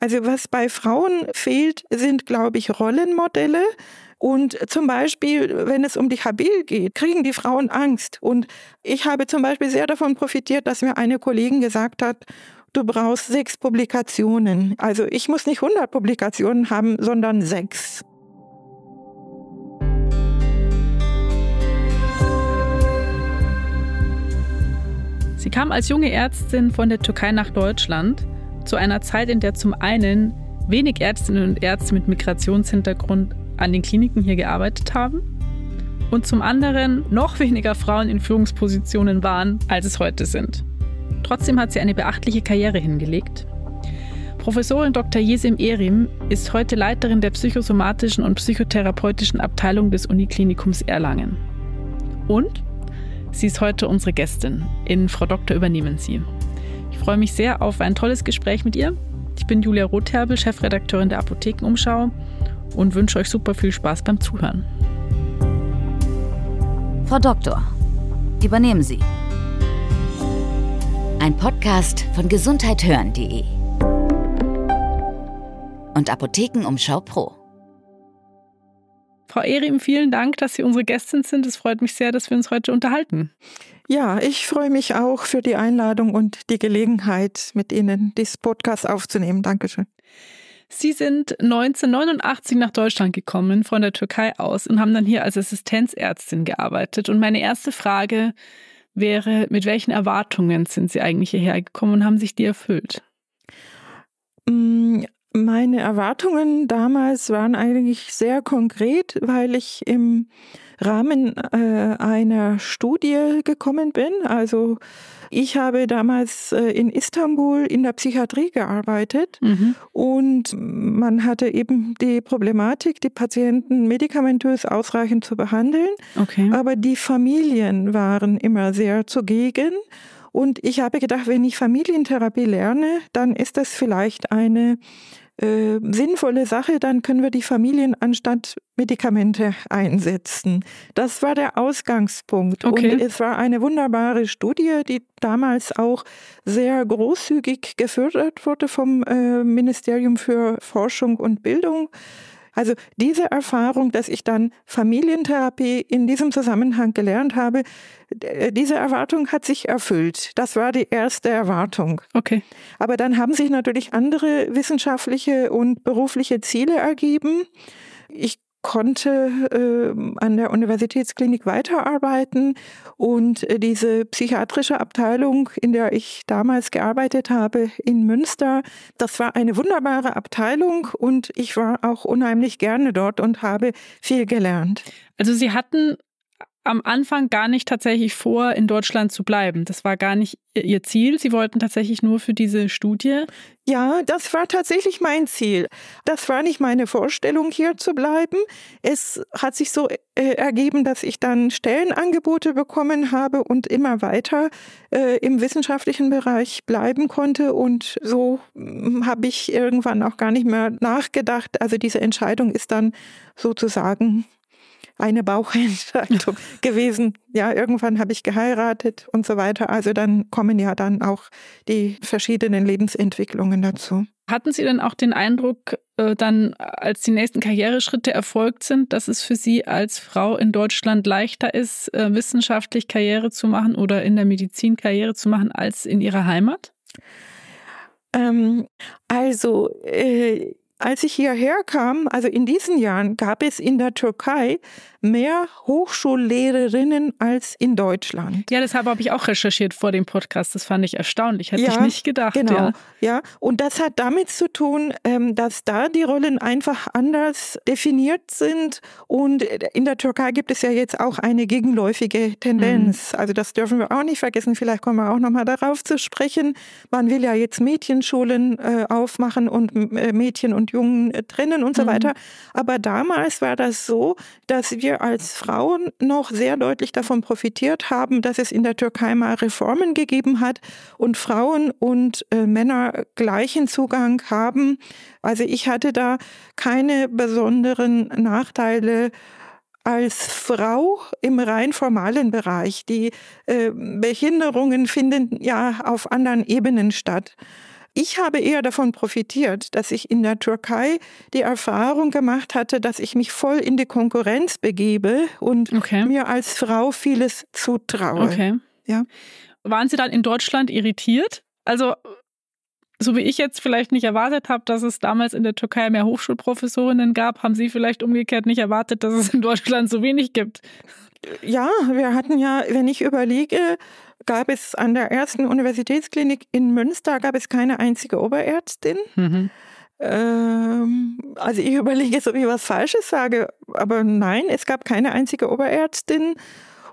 Also was bei Frauen fehlt, sind, glaube ich, Rollenmodelle. Und zum Beispiel, wenn es um die Habil geht, kriegen die Frauen Angst. Und ich habe zum Beispiel sehr davon profitiert, dass mir eine Kollegin gesagt hat, du brauchst sechs Publikationen. Also ich muss nicht 100 Publikationen haben, sondern sechs. Sie kam als junge Ärztin von der Türkei nach Deutschland zu einer Zeit, in der zum einen wenig Ärztinnen und Ärzte mit Migrationshintergrund an den Kliniken hier gearbeitet haben und zum anderen noch weniger Frauen in Führungspositionen waren, als es heute sind. Trotzdem hat sie eine beachtliche Karriere hingelegt. Professorin Dr. Yesim Erim ist heute Leiterin der psychosomatischen und psychotherapeutischen Abteilung des Uniklinikums Erlangen. Und sie ist heute unsere Gästin. In Frau Doktor übernehmen Sie. Ich freue mich sehr auf ein tolles Gespräch mit ihr. Ich bin Julia Rotherbel, Chefredakteurin der Apothekenumschau und wünsche euch super viel Spaß beim Zuhören. Frau Doktor, übernehmen Sie. Ein Podcast von gesundheithören.de und Apothekenumschau Pro. Frau Erim, vielen Dank, dass Sie unsere Gästin sind. Es freut mich sehr, dass wir uns heute unterhalten. Ja, ich freue mich auch für die Einladung und die Gelegenheit, mit Ihnen dieses Podcast aufzunehmen. Dankeschön. Sie sind 1989 nach Deutschland gekommen von der Türkei aus und haben dann hier als Assistenzärztin gearbeitet. Und meine erste Frage wäre, mit welchen Erwartungen sind Sie eigentlich hierher gekommen und haben sich die erfüllt? Mm, meine Erwartungen damals waren eigentlich sehr konkret, weil ich im Rahmen äh, einer Studie gekommen bin. Also ich habe damals äh, in Istanbul in der Psychiatrie gearbeitet mhm. und man hatte eben die Problematik, die Patienten medikamentös ausreichend zu behandeln. Okay. Aber die Familien waren immer sehr zugegen. Und ich habe gedacht, wenn ich Familientherapie lerne, dann ist das vielleicht eine äh, sinnvolle Sache, dann können wir die Familien anstatt Medikamente einsetzen. Das war der Ausgangspunkt. Okay. Und es war eine wunderbare Studie, die damals auch sehr großzügig gefördert wurde vom äh, Ministerium für Forschung und Bildung. Also diese Erfahrung, dass ich dann Familientherapie in diesem Zusammenhang gelernt habe, äh, diese Erwartung hat sich erfüllt. Das war die erste Erwartung. Okay. Aber dann haben sich natürlich andere wissenschaftliche und berufliche Ziele ergeben. Ich konnte äh, an der Universitätsklinik weiterarbeiten und äh, diese psychiatrische Abteilung, in der ich damals gearbeitet habe in Münster, das war eine wunderbare Abteilung und ich war auch unheimlich gerne dort und habe viel gelernt. Also Sie hatten am Anfang gar nicht tatsächlich vor, in Deutschland zu bleiben. Das war gar nicht Ihr Ziel. Sie wollten tatsächlich nur für diese Studie. Ja, das war tatsächlich mein Ziel. Das war nicht meine Vorstellung, hier zu bleiben. Es hat sich so äh, ergeben, dass ich dann Stellenangebote bekommen habe und immer weiter äh, im wissenschaftlichen Bereich bleiben konnte. Und so hm, habe ich irgendwann auch gar nicht mehr nachgedacht. Also diese Entscheidung ist dann sozusagen eine Bauchentscheidung gewesen. Ja, irgendwann habe ich geheiratet und so weiter. Also dann kommen ja dann auch die verschiedenen Lebensentwicklungen dazu. Hatten Sie denn auch den Eindruck, äh, dann als die nächsten Karriereschritte erfolgt sind, dass es für Sie als Frau in Deutschland leichter ist, äh, wissenschaftlich Karriere zu machen oder in der Medizin Karriere zu machen als in Ihrer Heimat? Ähm, also äh, als ich hierher kam, also in diesen Jahren, gab es in der Türkei mehr Hochschullehrerinnen als in Deutschland. Ja, deshalb habe ich auch recherchiert vor dem Podcast. Das fand ich erstaunlich. Hätte ja, ich nicht gedacht. Genau. Ja. ja, und das hat damit zu tun, ähm, dass da die Rollen einfach anders definiert sind. Und in der Türkei gibt es ja jetzt auch eine gegenläufige Tendenz. Mhm. Also das dürfen wir auch nicht vergessen. Vielleicht kommen wir auch nochmal darauf zu sprechen. Man will ja jetzt Mädchenschulen äh, aufmachen und äh, Mädchen und Jungen äh, trennen und so mhm. weiter. Aber damals war das so, dass wir wir als Frauen noch sehr deutlich davon profitiert haben, dass es in der Türkei mal Reformen gegeben hat und Frauen und äh, Männer gleichen Zugang haben. Also ich hatte da keine besonderen Nachteile als Frau im rein formalen Bereich. Die äh, Behinderungen finden ja auf anderen Ebenen statt. Ich habe eher davon profitiert, dass ich in der Türkei die Erfahrung gemacht hatte, dass ich mich voll in die Konkurrenz begebe und okay. mir als Frau vieles zutraue. Okay. Ja. Waren Sie dann in Deutschland irritiert? Also so wie ich jetzt vielleicht nicht erwartet habe, dass es damals in der Türkei mehr Hochschulprofessorinnen gab, haben Sie vielleicht umgekehrt nicht erwartet, dass es in Deutschland so wenig gibt. Ja, wir hatten ja, wenn ich überlege, gab es an der ersten Universitätsklinik in Münster gab es keine einzige Oberärztin. Mhm. Ähm, also ich überlege jetzt, ob ich was Falsches sage, aber nein, es gab keine einzige Oberärztin.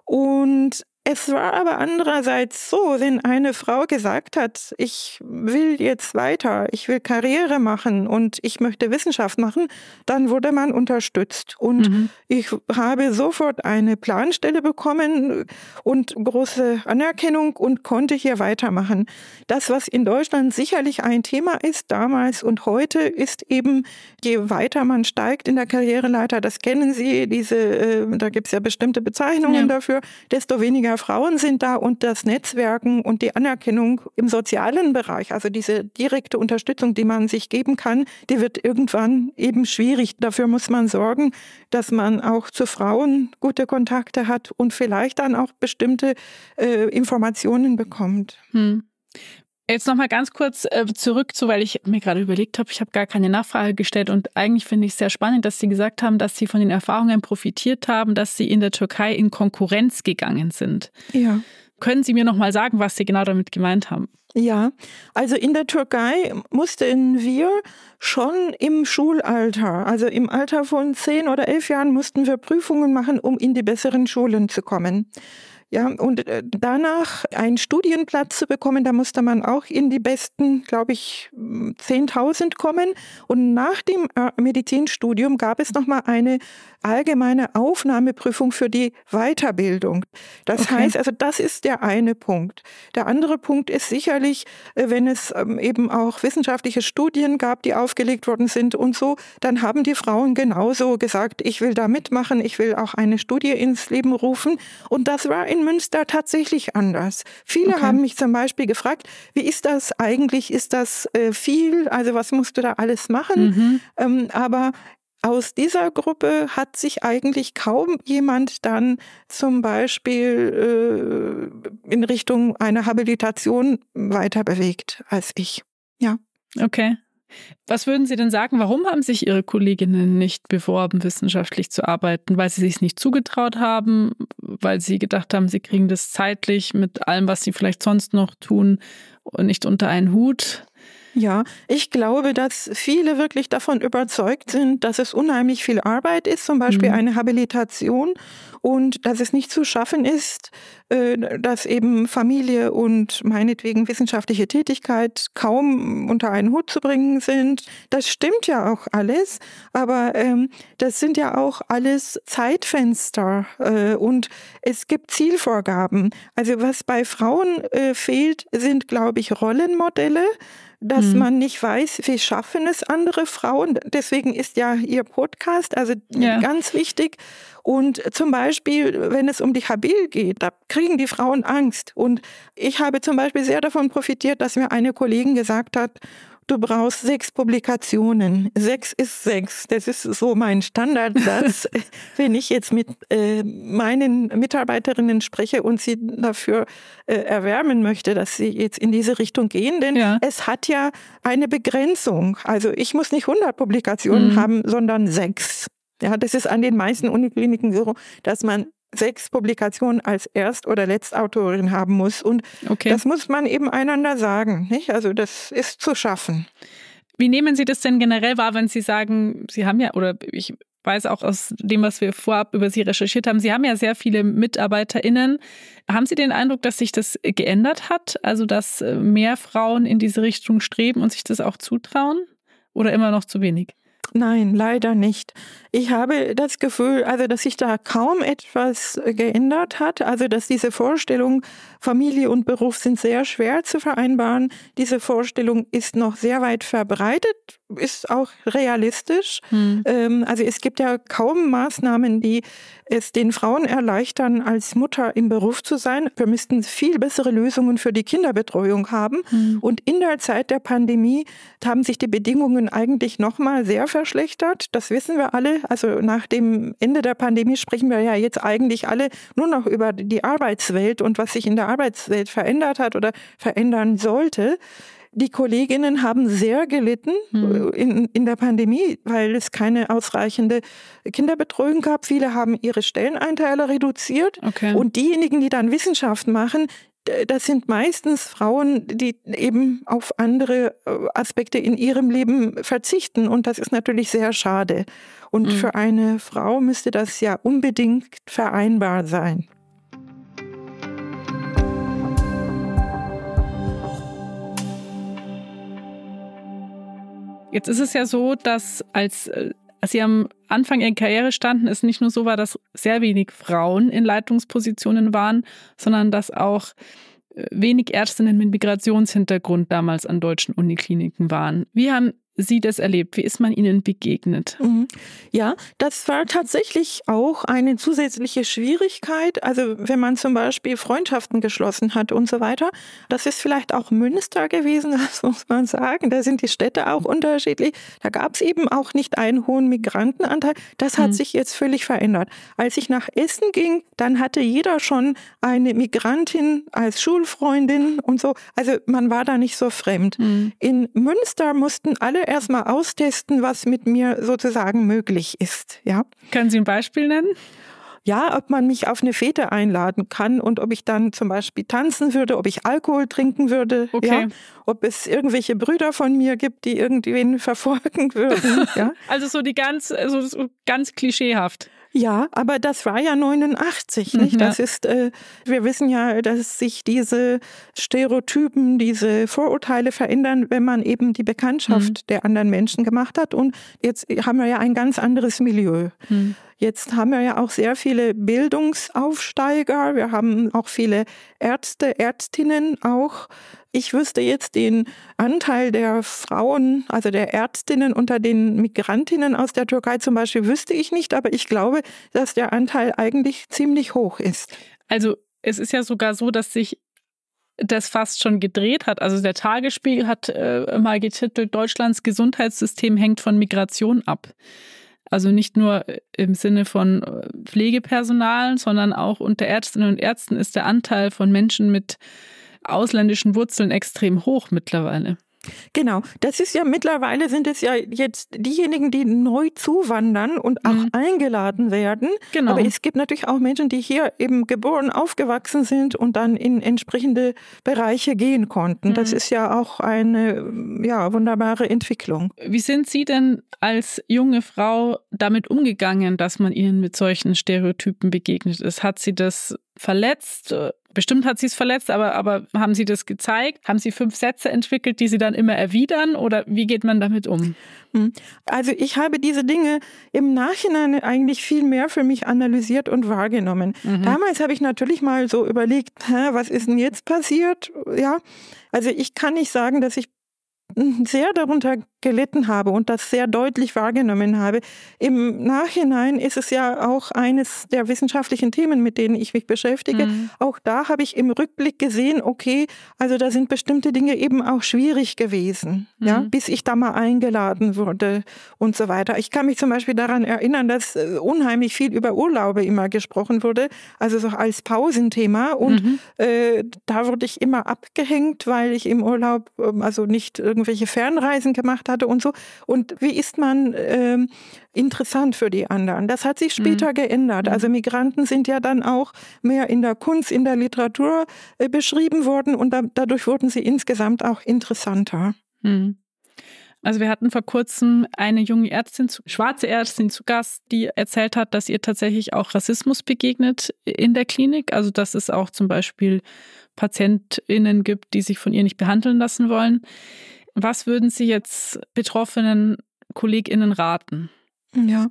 Und es war aber andererseits so, wenn eine Frau gesagt hat, ich will jetzt weiter, ich will Karriere machen und ich möchte Wissenschaft machen, dann wurde man unterstützt. Und mhm. ich habe sofort eine Planstelle bekommen und große Anerkennung und konnte hier weitermachen. Das, was in Deutschland sicherlich ein Thema ist damals und heute, ist eben, je weiter man steigt in der Karriereleiter, das kennen Sie, diese, äh, da gibt es ja bestimmte Bezeichnungen ja. dafür, desto weniger Frauen sind da und das Netzwerken und die Anerkennung im sozialen Bereich, also diese direkte Unterstützung, die man sich geben kann, die wird irgendwann eben schwierig. Dafür muss man sorgen, dass man auch zu Frauen gute Kontakte hat und vielleicht dann auch bestimmte äh, Informationen bekommt. Hm. Jetzt nochmal ganz kurz äh, zurück zu, weil ich mir gerade überlegt habe, ich habe gar keine Nachfrage gestellt und eigentlich finde ich es sehr spannend, dass Sie gesagt haben, dass Sie von den Erfahrungen profitiert haben, dass Sie in der Türkei in Konkurrenz gegangen sind. Ja. Können Sie mir nochmal sagen, was Sie genau damit gemeint haben? Ja, also in der Türkei mussten wir schon im Schulalter, also im Alter von zehn oder elf Jahren, mussten wir Prüfungen machen, um in die besseren Schulen zu kommen. Ja, und äh, danach einen Studienplatz zu bekommen, da musste man auch in die besten, glaube ich, 10.000 kommen. Und nach dem äh, Medizinstudium gab es nochmal eine allgemeine Aufnahmeprüfung für die Weiterbildung. Das okay. heißt, also das ist der eine Punkt. Der andere Punkt ist sicherlich, äh, wenn es ähm, eben auch wissenschaftliche Studien gab, die aufgelegt worden sind und so, dann haben die Frauen genauso gesagt, ich will da mitmachen, ich will auch eine Studie ins Leben rufen. Und das war in Münster tatsächlich anders. Viele okay. haben mich zum Beispiel gefragt, wie ist das eigentlich? Ist das äh, viel? Also was musst du da alles machen? Mhm. Ähm, aber aus dieser Gruppe hat sich eigentlich kaum jemand dann zum Beispiel äh, in Richtung einer Habilitation weiter bewegt als ich. Ja. Okay. Was würden Sie denn sagen, warum haben sich Ihre Kolleginnen nicht beworben, wissenschaftlich zu arbeiten? Weil sie sich nicht zugetraut haben, weil sie gedacht haben, sie kriegen das zeitlich mit allem, was sie vielleicht sonst noch tun, nicht unter einen Hut? Ja, ich glaube, dass viele wirklich davon überzeugt sind, dass es unheimlich viel Arbeit ist, zum Beispiel mhm. eine Habilitation und dass es nicht zu schaffen ist, äh, dass eben Familie und meinetwegen wissenschaftliche Tätigkeit kaum unter einen Hut zu bringen sind. Das stimmt ja auch alles, aber ähm, das sind ja auch alles Zeitfenster äh, und es gibt Zielvorgaben. Also was bei Frauen äh, fehlt, sind, glaube ich, Rollenmodelle dass mhm. man nicht weiß, wie schaffen es andere Frauen. Deswegen ist ja Ihr Podcast also ja. ganz wichtig. Und zum Beispiel, wenn es um die Habil geht, da kriegen die Frauen Angst. Und ich habe zum Beispiel sehr davon profitiert, dass mir eine Kollegin gesagt hat, du brauchst sechs Publikationen. Sechs ist sechs. Das ist so mein Standardsatz. Wenn ich jetzt mit äh, meinen Mitarbeiterinnen spreche und sie dafür äh, erwärmen möchte, dass sie jetzt in diese Richtung gehen, denn ja. es hat ja eine Begrenzung. Also ich muss nicht 100 Publikationen mhm. haben, sondern sechs. Ja, das ist an den meisten Unikliniken so, dass man sechs Publikationen als Erst- oder Letztautorin haben muss. Und okay. das muss man eben einander sagen. Nicht? Also das ist zu schaffen. Wie nehmen Sie das denn generell wahr, wenn Sie sagen, Sie haben ja, oder ich weiß auch aus dem, was wir vorab über Sie recherchiert haben, Sie haben ja sehr viele MitarbeiterInnen. Haben Sie den Eindruck, dass sich das geändert hat? Also, dass äh, mehr Frauen in diese Richtung streben und sich das auch zutrauen? Oder immer noch zu wenig? Nein, leider nicht. Ich habe das Gefühl, also dass sich da kaum etwas geändert hat, also dass diese Vorstellung, Familie und Beruf sind sehr schwer zu vereinbaren, diese Vorstellung ist noch sehr weit verbreitet ist auch realistisch. Hm. Ähm, also es gibt ja kaum Maßnahmen, die es den Frauen erleichtern, als Mutter im Beruf zu sein. Wir müssten viel bessere Lösungen für die Kinderbetreuung haben. Hm. Und in der Zeit der Pandemie haben sich die Bedingungen eigentlich nochmal sehr verschlechtert. Das wissen wir alle. Also nach dem Ende der Pandemie sprechen wir ja jetzt eigentlich alle nur noch über die Arbeitswelt und was sich in der Arbeitswelt verändert hat oder verändern sollte. Die Kolleginnen haben sehr gelitten hm. in, in der Pandemie, weil es keine ausreichende Kinderbetreuung gab. Viele haben ihre Stelleneinteile reduziert. Okay. Und diejenigen, die dann Wissenschaft machen, das sind meistens Frauen, die eben auf andere äh, Aspekte in ihrem Leben verzichten. Und das ist natürlich sehr schade. Und mhm. für eine Frau müsste das ja unbedingt vereinbar sein. Jetzt ist es ja so, dass als, äh, als Sie am Anfang Ihrer Karriere standen, es nicht nur so war, dass sehr wenig Frauen in Leitungspositionen waren, sondern dass auch äh, wenig Ärztinnen mit Migrationshintergrund damals an deutschen Unikliniken waren. Wie haben Sie das erlebt? Wie ist man Ihnen begegnet? Mhm. Ja, das war tatsächlich auch eine zusätzliche Schwierigkeit. Also wenn man zum Beispiel Freundschaften geschlossen hat und so weiter. Das ist vielleicht auch Münster gewesen, das muss man sagen. Da sind die Städte auch unterschiedlich. Da gab es eben auch nicht einen hohen Migrantenanteil. Das hat mhm. sich jetzt völlig verändert. Als ich nach Essen ging, dann hatte jeder schon eine Migrantin als Schulfreundin und so. Also man war da nicht so fremd. Mhm. In Münster mussten alle erstmal austesten, was mit mir sozusagen möglich ist. Ja. Können Sie ein Beispiel nennen? Ja, ob man mich auf eine Fete einladen kann und ob ich dann zum Beispiel tanzen würde, ob ich Alkohol trinken würde, okay. ja, ob es irgendwelche Brüder von mir gibt, die irgendwen verfolgen würden. Ja. Also so die ganz, also so ganz klischeehaft. Ja, aber das war ja 89, nicht? Mhm, ja. Das ist, äh, wir wissen ja, dass sich diese Stereotypen, diese Vorurteile verändern, wenn man eben die Bekanntschaft mhm. der anderen Menschen gemacht hat. Und jetzt haben wir ja ein ganz anderes Milieu. Mhm. Jetzt haben wir ja auch sehr viele Bildungsaufsteiger. Wir haben auch viele Ärzte, Ärztinnen auch ich wüsste jetzt den Anteil der Frauen, also der Ärztinnen unter den Migrantinnen aus der Türkei zum Beispiel, wüsste ich nicht, aber ich glaube, dass der Anteil eigentlich ziemlich hoch ist. Also es ist ja sogar so, dass sich das fast schon gedreht hat. Also der Tagesspiegel hat äh, mal getitelt, Deutschlands Gesundheitssystem hängt von Migration ab. Also nicht nur im Sinne von äh, Pflegepersonal, sondern auch unter Ärztinnen und Ärzten ist der Anteil von Menschen mit ausländischen Wurzeln extrem hoch mittlerweile. Genau, das ist ja mittlerweile sind es ja jetzt diejenigen, die neu zuwandern und auch mhm. eingeladen werden. Genau. Aber es gibt natürlich auch Menschen, die hier eben geboren, aufgewachsen sind und dann in entsprechende Bereiche gehen konnten. Mhm. Das ist ja auch eine ja, wunderbare Entwicklung. Wie sind Sie denn als junge Frau damit umgegangen, dass man Ihnen mit solchen Stereotypen begegnet ist? Hat Sie das verletzt? Bestimmt hat sie es verletzt, aber, aber haben Sie das gezeigt? Haben Sie fünf Sätze entwickelt, die Sie dann immer erwidern? Oder wie geht man damit um? Hm. Also ich habe diese Dinge im Nachhinein eigentlich viel mehr für mich analysiert und wahrgenommen. Mhm. Damals habe ich natürlich mal so überlegt, hä, was ist denn jetzt passiert? Ja, also ich kann nicht sagen, dass ich sehr darunter gelitten habe und das sehr deutlich wahrgenommen habe. Im Nachhinein ist es ja auch eines der wissenschaftlichen Themen, mit denen ich mich beschäftige. Mhm. Auch da habe ich im Rückblick gesehen, okay, also da sind bestimmte Dinge eben auch schwierig gewesen, mhm. ja, bis ich da mal eingeladen wurde und so weiter. Ich kann mich zum Beispiel daran erinnern, dass äh, unheimlich viel über Urlaube immer gesprochen wurde, also so als Pausenthema und mhm. äh, da wurde ich immer abgehängt, weil ich im Urlaub ähm, also nicht irgendwelche Fernreisen gemacht habe hatte und so. Und wie ist man ähm, interessant für die anderen? Das hat sich später mhm. geändert. Also mhm. Migranten sind ja dann auch mehr in der Kunst, in der Literatur äh, beschrieben worden und da, dadurch wurden sie insgesamt auch interessanter. Mhm. Also wir hatten vor kurzem eine junge Ärztin, schwarze Ärztin zu Gast, die erzählt hat, dass ihr tatsächlich auch Rassismus begegnet in der Klinik. Also dass es auch zum Beispiel PatientInnen gibt, die sich von ihr nicht behandeln lassen wollen. Was würden Sie jetzt betroffenen KollegInnen raten? Ja.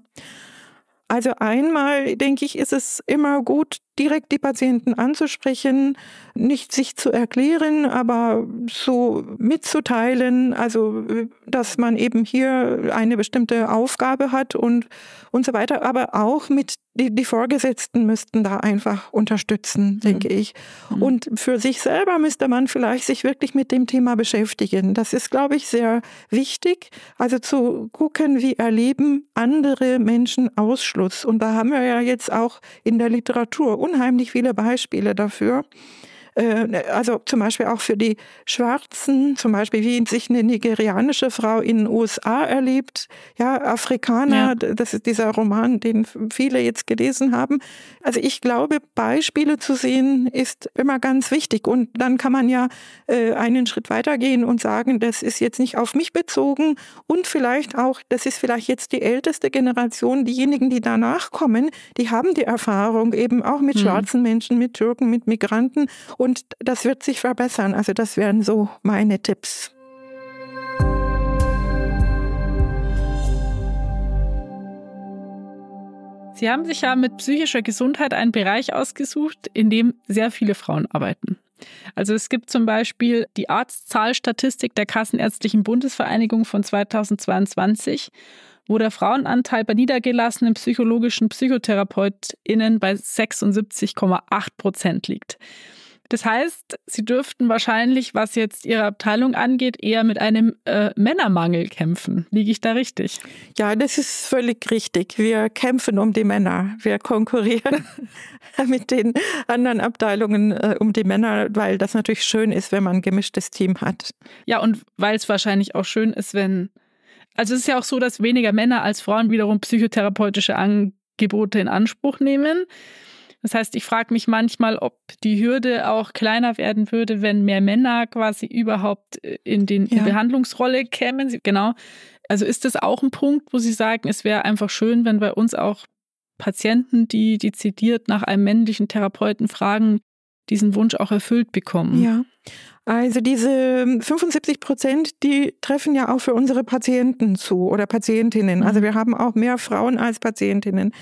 Also einmal denke ich, ist es immer gut, direkt die Patienten anzusprechen, nicht sich zu erklären, aber so mitzuteilen, also dass man eben hier eine bestimmte Aufgabe hat und, und so weiter, aber auch mit die, die Vorgesetzten müssten da einfach unterstützen, denke mhm. ich. Mhm. Und für sich selber müsste man vielleicht sich wirklich mit dem Thema beschäftigen. Das ist, glaube ich, sehr wichtig. Also zu gucken, wie erleben andere Menschen Ausschluss. Und da haben wir ja jetzt auch in der Literatur unheimlich viele Beispiele dafür. Äh, also zum Beispiel auch für die Schwarzen, zum Beispiel wie sich eine nigerianische Frau in den USA erlebt, ja, Afrikaner, ja. das ist dieser Roman, den viele jetzt gelesen haben. Also ich glaube, Beispiele zu sehen ist immer ganz wichtig und dann kann man ja äh, einen Schritt weitergehen und sagen, das ist jetzt nicht auf mich bezogen und vielleicht auch, das ist vielleicht jetzt die älteste Generation, diejenigen, die danach kommen, die haben die Erfahrung eben auch mit hm. schwarzen Menschen, mit Türken, mit Migranten und das wird sich verbessern. Also das wären so meine Tipps. Sie haben sich ja mit psychischer Gesundheit einen Bereich ausgesucht, in dem sehr viele Frauen arbeiten. Also es gibt zum Beispiel die Arztzahlstatistik der Kassenärztlichen Bundesvereinigung von 2022, wo der Frauenanteil bei niedergelassenen psychologischen PsychotherapeutInnen bei 76,8 Prozent liegt. Das heißt, Sie dürften wahrscheinlich, was jetzt Ihre Abteilung angeht, eher mit einem äh, Männermangel kämpfen. Liege ich da richtig? Ja, das ist völlig richtig. Wir kämpfen um die Männer. Wir konkurrieren mit den anderen Abteilungen äh, um die Männer, weil das natürlich schön ist, wenn man ein gemischtes Team hat. Ja, und weil es wahrscheinlich auch schön ist, wenn. Also es ist ja auch so, dass weniger Männer als Frauen wiederum psychotherapeutische Angebote in Anspruch nehmen. Das heißt, ich frage mich manchmal, ob die Hürde auch kleiner werden würde, wenn mehr Männer quasi überhaupt äh, in, den, ja. Behandlungsrolle kämen. Genau. Also ist das auch ein Punkt, wo Sie sagen, es wäre einfach schön, wenn bei uns auch Patienten, die dezidiert nach einem männlichen Therapeuten fragen, diesen Wunsch auch erfüllt bekommen? Ja. Also diese 75 Prozent, die treffen ja auch für unsere Patienten zu oder Patientinnen. Also mhm. wir haben auch mehr Frauen als Patientinnen.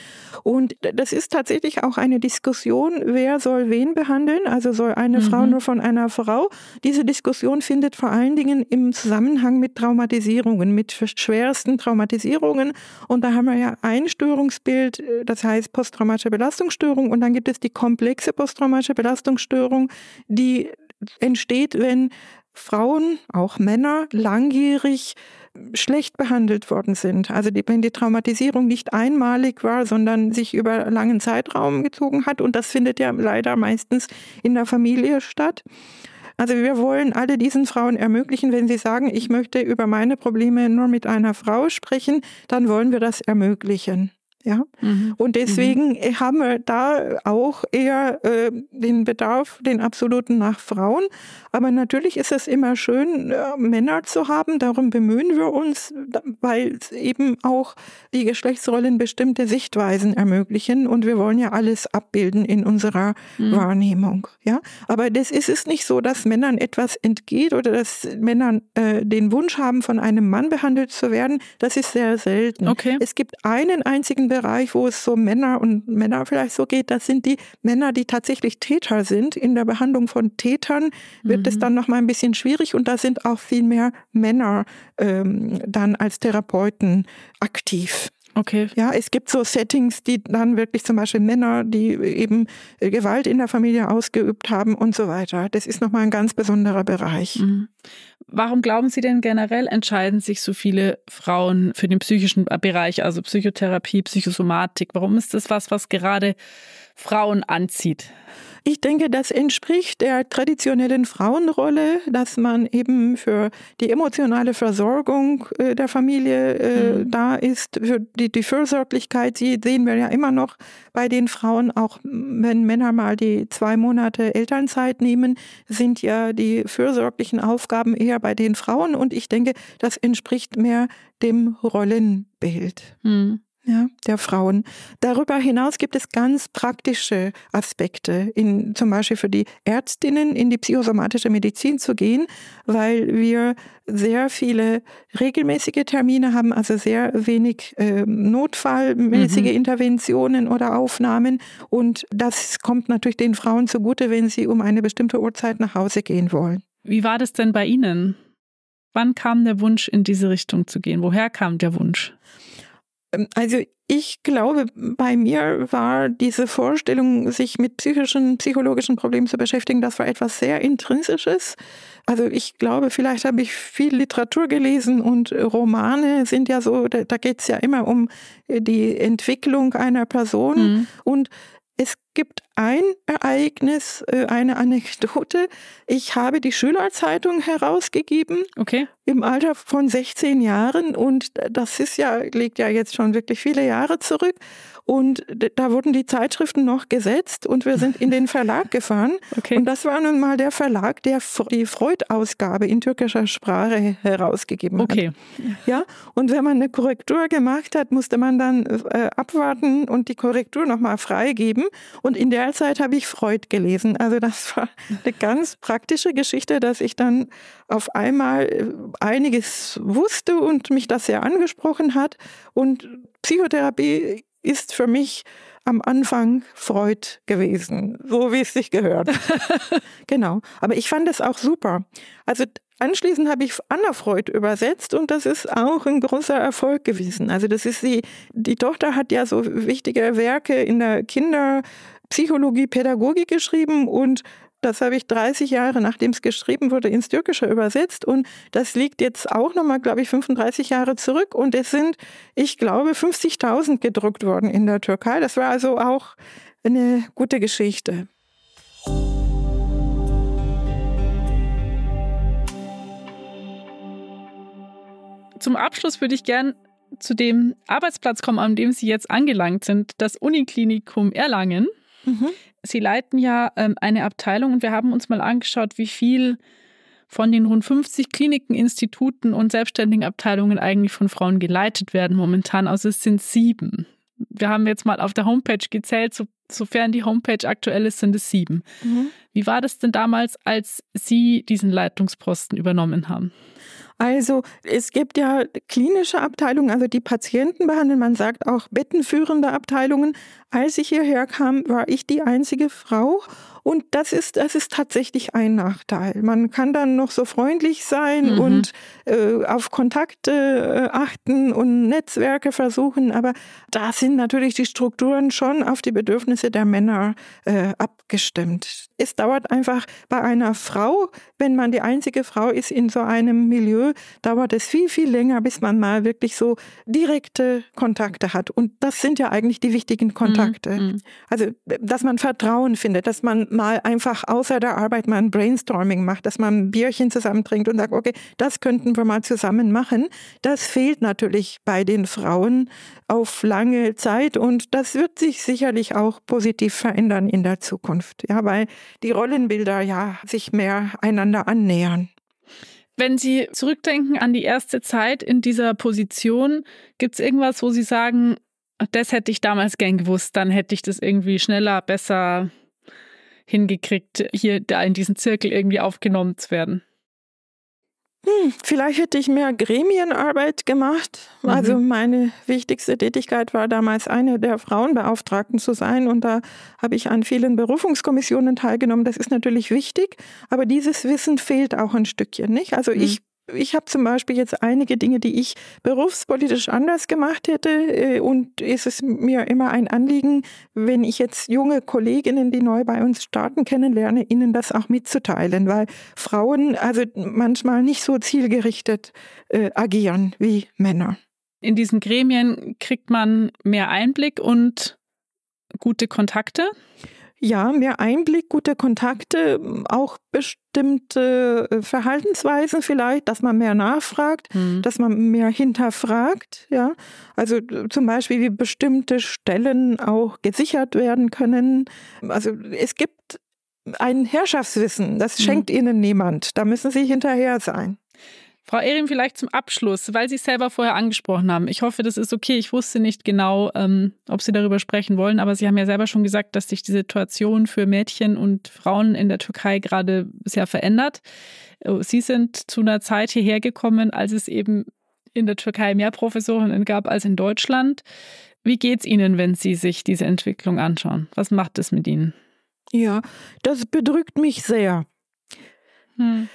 Und das ist tatsächlich auch eine Diskussion, wer soll wen behandeln. Also soll eine mhm. Frau nur von einer Frau. Diese Diskussion findet vor allen Dingen im Zusammenhang mit Traumatisierungen, mit schwersten Traumatisierungen. Und da haben wir ja ein Störungsbild, äh, das heißt posttraumatische Belastungsstörung. Und dann gibt es die komplexe posttraumatische Belastungsstörung, die entsteht, wenn Frauen, auch Männer, langjährig schlecht behandelt worden sind. Also die, wenn die Traumatisierung nicht einmalig war, sondern sich über langen Zeitraum gezogen hat. Und das findet ja leider meistens in der Familie statt. Also wir wollen alle diesen Frauen ermöglichen, wenn sie sagen, ich möchte über meine Probleme nur mit einer Frau sprechen, dann wollen wir das ermöglichen. Ja? Mhm. Und deswegen mhm. haben wir da auch eher äh, den Bedarf, den absoluten nach Frauen. Aber natürlich ist es immer schön, äh, Männer zu haben. Darum bemühen wir uns, weil eben auch die Geschlechtsrollen bestimmte Sichtweisen ermöglichen. Und wir wollen ja alles abbilden in unserer mhm. Wahrnehmung. Ja? Aber das ist es nicht so, dass Männern etwas entgeht oder dass Männer äh, den Wunsch haben, von einem Mann behandelt zu werden. Das ist sehr selten. Okay. Es gibt einen einzigen Bereich, wo es so Männer und Männer vielleicht so geht, das sind die Männer, die tatsächlich Täter sind. In der Behandlung von Tätern wird mhm. es dann noch mal ein bisschen schwierig und da sind auch viel mehr Männer ähm, dann als Therapeuten aktiv. Okay. Ja, es gibt so Settings, die dann wirklich zum Beispiel Männer, die eben äh, Gewalt in der Familie ausgeübt haben und so weiter. Das ist nochmal ein ganz besonderer Bereich. Mhm. Warum glauben Sie denn generell, entscheiden sich so viele Frauen für den psychischen Bereich, also Psychotherapie, Psychosomatik? Warum ist das was, was gerade Frauen anzieht? Ich denke, das entspricht der traditionellen Frauenrolle, dass man eben für die emotionale Versorgung äh, der Familie äh, mhm. da ist, für die, die Fürsorglichkeit. Sie sehen wir ja immer noch bei den Frauen, auch wenn Männer mal die zwei Monate Elternzeit nehmen, sind ja die fürsorglichen Aufgaben eher bei den Frauen. Und ich denke, das entspricht mehr dem Rollenbild. Mhm. Ja, der Frauen. Darüber hinaus gibt es ganz praktische Aspekte, in, zum Beispiel für die Ärztinnen in die psychosomatische Medizin zu gehen, weil wir sehr viele regelmäßige Termine haben, also sehr wenig äh, notfallmäßige mhm. Interventionen oder Aufnahmen. Und das kommt natürlich den Frauen zugute, wenn sie um eine bestimmte Uhrzeit nach Hause gehen wollen. Wie war das denn bei Ihnen? Wann kam der Wunsch, in diese Richtung zu gehen? Woher kam der Wunsch? Ähm, also ich glaube, bei mir war diese Vorstellung, sich mit psychischen, psychologischen Problemen zu beschäftigen, das war etwas sehr Intrinsisches. Also ich glaube, vielleicht habe ich viel Literatur gelesen und Romane sind ja so, da, da geht es ja immer um die Entwicklung einer Person. Mhm. Und es gibt ein Ereignis, äh, eine Anekdote. Ich habe die Schülerzeitung herausgegeben. Okay. Im Alter von 16 Jahren und das ist ja, liegt ja jetzt schon wirklich viele Jahre zurück. Und da wurden die Zeitschriften noch gesetzt und wir sind in den Verlag gefahren. Okay. Und das war nun mal der Verlag, der die Freud-Ausgabe in türkischer Sprache herausgegeben hat. Okay. Ja, und wenn man eine Korrektur gemacht hat, musste man dann äh, abwarten und die Korrektur nochmal freigeben. Und in der Zeit habe ich Freud gelesen. Also das war eine ganz praktische Geschichte, dass ich dann auf einmal äh, einiges wusste und mich das sehr angesprochen hat. Und Psychotherapie ist für mich am Anfang Freud gewesen, so wie es sich gehört. genau. Aber ich fand es auch super. Also anschließend habe ich Anna Freud übersetzt und das ist auch ein großer Erfolg gewesen. Also das ist die, die Tochter hat ja so wichtige Werke in der Kinderpsychologie, Pädagogik geschrieben und das habe ich 30 Jahre, nachdem es geschrieben wurde, ins Türkische übersetzt. Und das liegt jetzt auch nochmal, glaube ich, 35 Jahre zurück. Und es sind, ich glaube, 50.000 gedruckt worden in der Türkei. Das war also auch eine gute Geschichte. Zum Abschluss würde ich gern zu dem Arbeitsplatz kommen, an dem Sie jetzt angelangt sind, das Uniklinikum Erlangen. Mhm. Sie leiten ja ähm, eine Abteilung und wir haben uns mal angeschaut, wie viel von den rund 50 Kliniken, Instituten und selbstständigen Abteilungen eigentlich von Frauen geleitet werden momentan. Also es sind sieben. Wir haben jetzt mal auf der Homepage gezählt, so, sofern die Homepage aktuell ist, sind es sieben. Mhm. Wie war das denn damals, als Sie diesen Leitungsposten übernommen haben? Also es gibt ja klinische Abteilungen, also die Patienten behandeln, man sagt auch bettenführende Abteilungen. Als ich hierher kam, war ich die einzige Frau und das ist, das ist tatsächlich ein Nachteil. Man kann dann noch so freundlich sein mhm. und äh, auf Kontakte äh, achten und Netzwerke versuchen, aber da sind natürlich die Strukturen schon auf die Bedürfnisse der Männer äh, abgestimmt. Es dauert einfach bei einer Frau, wenn man die einzige Frau ist in so einem Milieu, dauert es viel, viel länger, bis man mal wirklich so direkte Kontakte hat. Und das sind ja eigentlich die wichtigen Kontakte. Mhm. Also, dass man Vertrauen findet, dass man mal einfach außer der Arbeit mal ein Brainstorming macht, dass man ein Bierchen zusammen trinkt und sagt, okay, das könnten wir mal zusammen machen. Das fehlt natürlich bei den Frauen auf lange Zeit und das wird sich sicherlich auch positiv verändern in der Zukunft, ja, weil die Rollenbilder ja sich mehr einander annähern. Wenn Sie zurückdenken an die erste Zeit in dieser Position, gibt es irgendwas, wo Sie sagen, das hätte ich damals gern gewusst, dann hätte ich das irgendwie schneller, besser hingekriegt, hier da in diesen Zirkel irgendwie aufgenommen zu werden? Hm, vielleicht hätte ich mehr Gremienarbeit gemacht. Mhm. Also meine wichtigste Tätigkeit war damals eine der Frauenbeauftragten zu sein und da habe ich an vielen Berufungskommissionen teilgenommen. Das ist natürlich wichtig, aber dieses Wissen fehlt auch ein Stückchen, nicht? Also mhm. ich ich habe zum Beispiel jetzt einige Dinge, die ich berufspolitisch anders gemacht hätte. Äh, und es ist mir immer ein Anliegen, wenn ich jetzt junge Kolleginnen, die neu bei uns starten, kennenlerne, ihnen das auch mitzuteilen, weil Frauen also manchmal nicht so zielgerichtet äh, agieren wie Männer. In diesen Gremien kriegt man mehr Einblick und gute Kontakte. Ja, mehr Einblick, gute Kontakte, auch bestimmte äh, Verhaltensweisen vielleicht, dass man mehr nachfragt, mhm. dass man mehr hinterfragt. Ja, also zum Beispiel, wie bestimmte Stellen auch gesichert werden können. Also es gibt ein Herrschaftswissen, das mhm. schenkt ihnen niemand. Da müssen sie hinterher sein. Frau Erin, vielleicht zum Abschluss, weil Sie es selber vorher angesprochen haben. Ich hoffe, das ist okay. Ich wusste nicht genau, ähm, ob Sie darüber sprechen wollen, aber Sie haben ja selber schon gesagt, dass sich die Situation für Mädchen und Frauen in der Türkei gerade sehr verändert. Äh, Sie sind zu einer Zeit hierher gekommen, als es eben in der Türkei mehr Professorinnen gab als in Deutschland. Wie geht es Ihnen, wenn Sie sich diese Entwicklung anschauen? Was macht es mit Ihnen? Ja, das bedrückt mich sehr. Hm.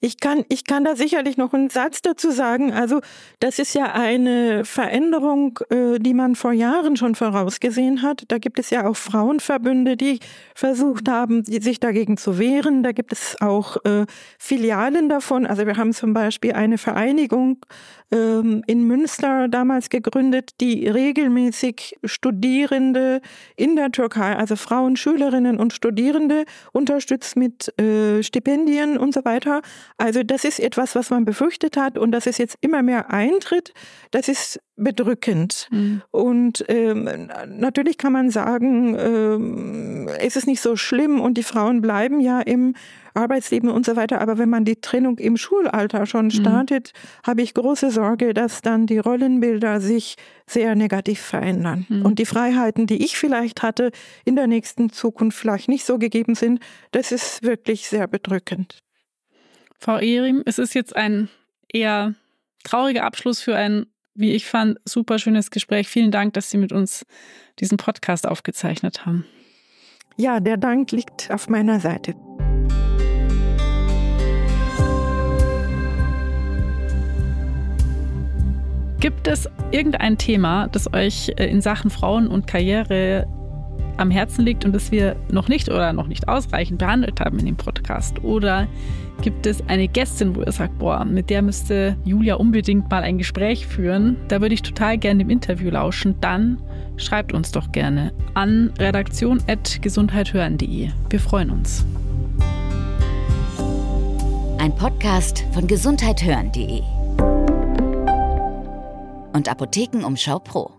Ich kann, ich kann da sicherlich noch einen Satz dazu sagen. Also das ist ja eine Veränderung, äh, die man vor Jahren schon vorausgesehen hat. Da gibt es ja auch Frauenverbünde, die versucht haben, sich dagegen zu wehren. Da gibt es auch äh, Filialen davon. Also wir haben zum Beispiel eine Vereinigung ähm, in Münster damals gegründet, die regelmäßig Studierende in der Türkei, also Frauen, Schülerinnen und Studierende unterstützt mit äh, Stipendien und so weiter. Also das ist etwas, was man befürchtet hat und dass es jetzt immer mehr eintritt, das ist bedrückend. Mhm. Und ähm, natürlich kann man sagen, ähm, es ist nicht so schlimm und die Frauen bleiben ja im Arbeitsleben und so weiter. Aber wenn man die Trennung im Schulalter schon mhm. startet, mhm. habe ich große Sorge, dass dann die Rollenbilder sich sehr negativ verändern. Mhm. Und die Freiheiten, die ich vielleicht hatte, in der nächsten Zukunft vielleicht nicht so gegeben sind. Das ist wirklich sehr bedrückend. Frau Erim, es ist jetzt ein eher trauriger Abschluss für ein, wie ich fand, super schönes Gespräch. Vielen Dank, dass Sie mit uns diesen Podcast aufgezeichnet haben. Ja, der Dank liegt auf meiner Seite. Gibt es irgendein Thema, das euch äh, in Sachen Frauen und Karriere am Herzen liegt und das wir noch nicht oder noch nicht ausreichend behandelt haben in dem Podcast? Oder gibt es eine Gästin, wo ihr sagt, boah, mit der müsste Julia unbedingt mal ein Gespräch führen? Da würde ich total gerne im Interview lauschen. Dann schreibt uns doch gerne an redaktion.gesundheithören.de. Wir freuen uns. Ein Podcast von gesundheithören.de und Apothekenumschau Pro.